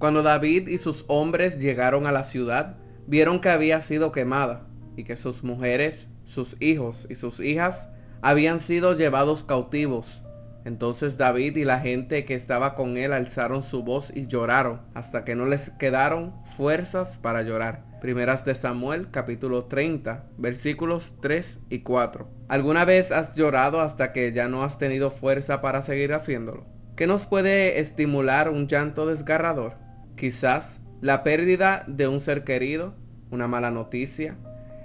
Cuando David y sus hombres llegaron a la ciudad, vieron que había sido quemada y que sus mujeres, sus hijos y sus hijas habían sido llevados cautivos. Entonces David y la gente que estaba con él alzaron su voz y lloraron hasta que no les quedaron fuerzas para llorar. Primeras de Samuel capítulo 30 versículos 3 y 4. ¿Alguna vez has llorado hasta que ya no has tenido fuerza para seguir haciéndolo? ¿Qué nos puede estimular un llanto desgarrador? Quizás la pérdida de un ser querido, una mala noticia,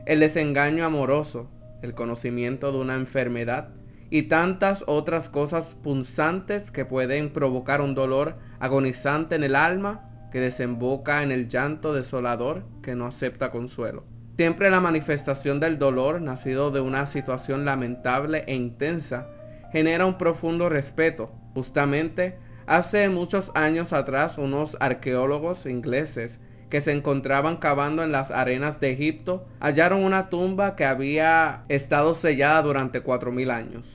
el desengaño amoroso, el conocimiento de una enfermedad y tantas otras cosas punzantes que pueden provocar un dolor agonizante en el alma que desemboca en el llanto desolador que no acepta consuelo. Siempre la manifestación del dolor, nacido de una situación lamentable e intensa, genera un profundo respeto. Justamente, hace muchos años atrás, unos arqueólogos ingleses que se encontraban cavando en las arenas de Egipto, hallaron una tumba que había estado sellada durante cuatro mil años.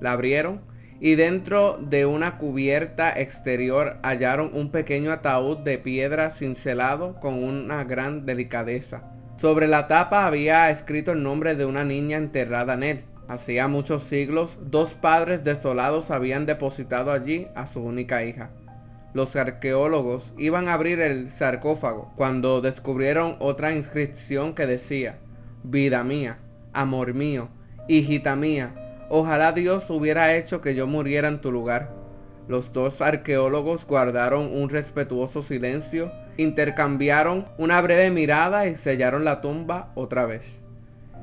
La abrieron y dentro de una cubierta exterior hallaron un pequeño ataúd de piedra cincelado con una gran delicadeza. Sobre la tapa había escrito el nombre de una niña enterrada en él. Hacía muchos siglos, dos padres desolados habían depositado allí a su única hija los arqueólogos iban a abrir el sarcófago cuando descubrieron otra inscripción que decía, vida mía, amor mío, hijita mía, ojalá Dios hubiera hecho que yo muriera en tu lugar. Los dos arqueólogos guardaron un respetuoso silencio, intercambiaron una breve mirada y sellaron la tumba otra vez.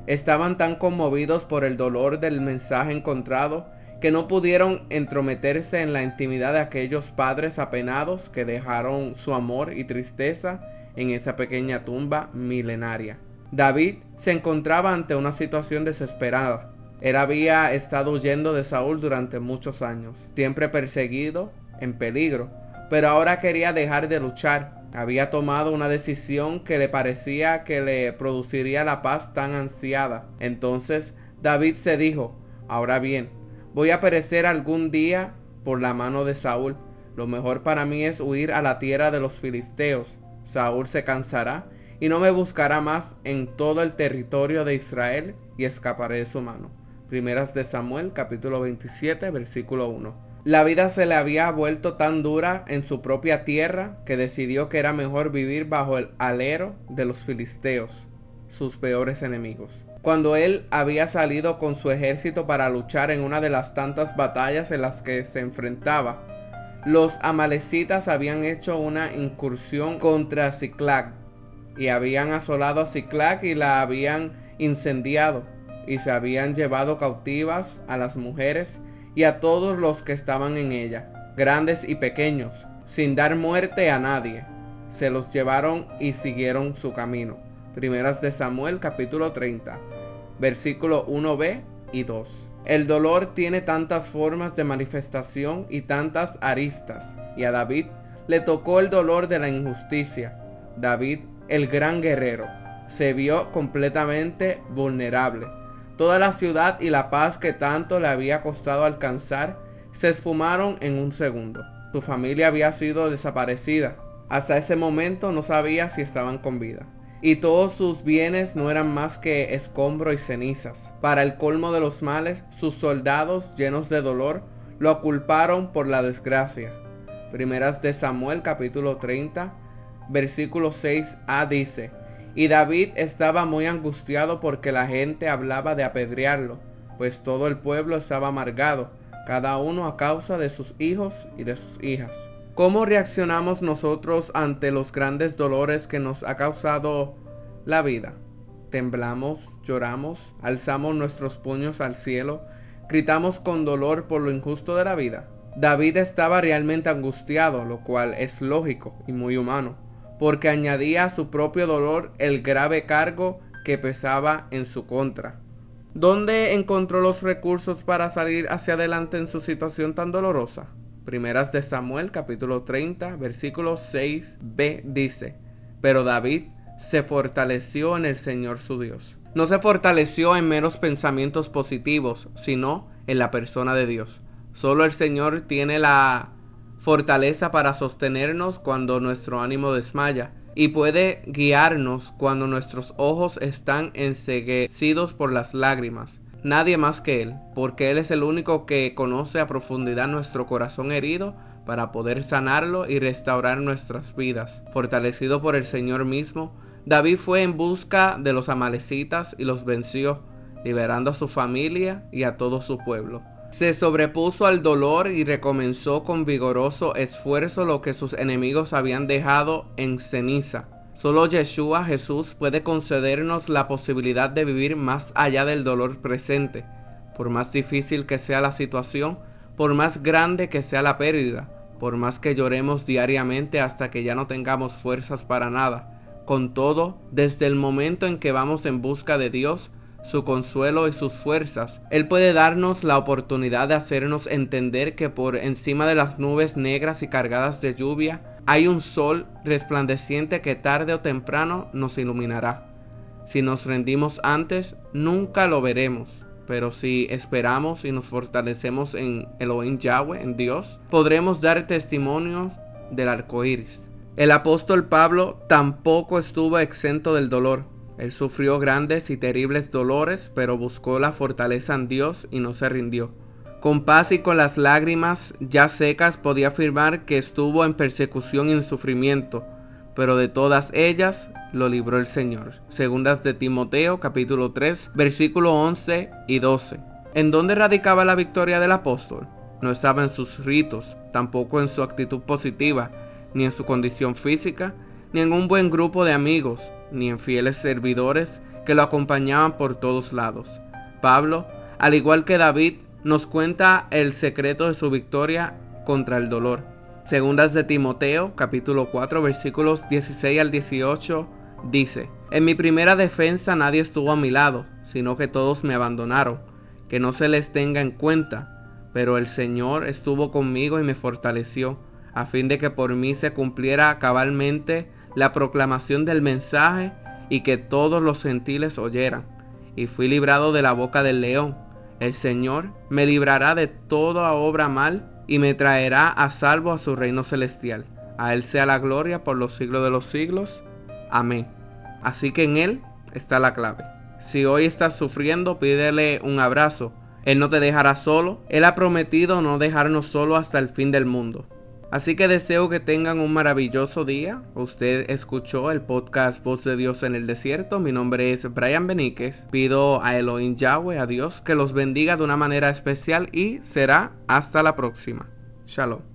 Estaban tan conmovidos por el dolor del mensaje encontrado que no pudieron entrometerse en la intimidad de aquellos padres apenados que dejaron su amor y tristeza en esa pequeña tumba milenaria. David se encontraba ante una situación desesperada. Él había estado huyendo de Saúl durante muchos años, siempre perseguido, en peligro, pero ahora quería dejar de luchar. Había tomado una decisión que le parecía que le produciría la paz tan ansiada. Entonces David se dijo, ahora bien, Voy a perecer algún día por la mano de Saúl. Lo mejor para mí es huir a la tierra de los filisteos. Saúl se cansará y no me buscará más en todo el territorio de Israel y escaparé de su mano. Primeras de Samuel capítulo 27 versículo 1. La vida se le había vuelto tan dura en su propia tierra que decidió que era mejor vivir bajo el alero de los filisteos, sus peores enemigos cuando él había salido con su ejército para luchar en una de las tantas batallas en las que se enfrentaba. Los amalecitas habían hecho una incursión contra Ciclac y habían asolado a Ciclac y la habían incendiado y se habían llevado cautivas a las mujeres y a todos los que estaban en ella, grandes y pequeños, sin dar muerte a nadie. Se los llevaron y siguieron su camino. Primeras de Samuel capítulo 30 versículo 1b y 2. El dolor tiene tantas formas de manifestación y tantas aristas, y a David le tocó el dolor de la injusticia. David, el gran guerrero, se vio completamente vulnerable. Toda la ciudad y la paz que tanto le había costado alcanzar se esfumaron en un segundo. Su familia había sido desaparecida. Hasta ese momento no sabía si estaban con vida y todos sus bienes no eran más que escombro y cenizas. Para el colmo de los males, sus soldados, llenos de dolor, lo culparon por la desgracia. Primeras de Samuel capítulo 30, versículo 6a dice, y David estaba muy angustiado porque la gente hablaba de apedrearlo, pues todo el pueblo estaba amargado, cada uno a causa de sus hijos y de sus hijas. ¿Cómo reaccionamos nosotros ante los grandes dolores que nos ha causado la vida? Temblamos, lloramos, alzamos nuestros puños al cielo, gritamos con dolor por lo injusto de la vida. David estaba realmente angustiado, lo cual es lógico y muy humano, porque añadía a su propio dolor el grave cargo que pesaba en su contra. ¿Dónde encontró los recursos para salir hacia adelante en su situación tan dolorosa? Primeras de Samuel capítulo 30 versículo 6b dice, pero David se fortaleció en el Señor su Dios. No se fortaleció en meros pensamientos positivos, sino en la persona de Dios. Solo el Señor tiene la fortaleza para sostenernos cuando nuestro ánimo desmaya y puede guiarnos cuando nuestros ojos están enseguecidos por las lágrimas. Nadie más que Él, porque Él es el único que conoce a profundidad nuestro corazón herido para poder sanarlo y restaurar nuestras vidas. Fortalecido por el Señor mismo, David fue en busca de los amalecitas y los venció, liberando a su familia y a todo su pueblo. Se sobrepuso al dolor y recomenzó con vigoroso esfuerzo lo que sus enemigos habían dejado en ceniza. Solo Yeshua Jesús puede concedernos la posibilidad de vivir más allá del dolor presente. Por más difícil que sea la situación, por más grande que sea la pérdida, por más que lloremos diariamente hasta que ya no tengamos fuerzas para nada. Con todo, desde el momento en que vamos en busca de Dios, su consuelo y sus fuerzas, Él puede darnos la oportunidad de hacernos entender que por encima de las nubes negras y cargadas de lluvia, hay un sol resplandeciente que tarde o temprano nos iluminará. Si nos rendimos antes, nunca lo veremos pero si esperamos y nos fortalecemos en Elohim Yahweh, en Dios, podremos dar testimonio del arco iris. El apóstol Pablo tampoco estuvo exento del dolor. Él sufrió grandes y terribles dolores, pero buscó la fortaleza en Dios y no se rindió. Con paz y con las lágrimas ya secas podía afirmar que estuvo en persecución y en sufrimiento, pero de todas ellas lo libró el Señor. Segundas de Timoteo capítulo 3 versículo 11 y 12. ¿En dónde radicaba la victoria del apóstol? No estaba en sus ritos, tampoco en su actitud positiva, ni en su condición física, ni en un buen grupo de amigos, ni en fieles servidores que lo acompañaban por todos lados. Pablo, al igual que David, nos cuenta el secreto de su victoria contra el dolor. Segundas de Timoteo, capítulo 4, versículos 16 al 18 Dice, en mi primera defensa nadie estuvo a mi lado, sino que todos me abandonaron, que no se les tenga en cuenta, pero el Señor estuvo conmigo y me fortaleció, a fin de que por mí se cumpliera cabalmente la proclamación del mensaje y que todos los gentiles oyeran. Y fui librado de la boca del león. El Señor me librará de toda obra mal y me traerá a salvo a su reino celestial. A Él sea la gloria por los siglos de los siglos. Amén. Así que en Él está la clave. Si hoy estás sufriendo, pídele un abrazo. Él no te dejará solo. Él ha prometido no dejarnos solo hasta el fin del mundo. Así que deseo que tengan un maravilloso día. Usted escuchó el podcast Voz de Dios en el Desierto. Mi nombre es Brian Beníquez. Pido a Elohim Yahweh, a Dios, que los bendiga de una manera especial y será hasta la próxima. Shalom.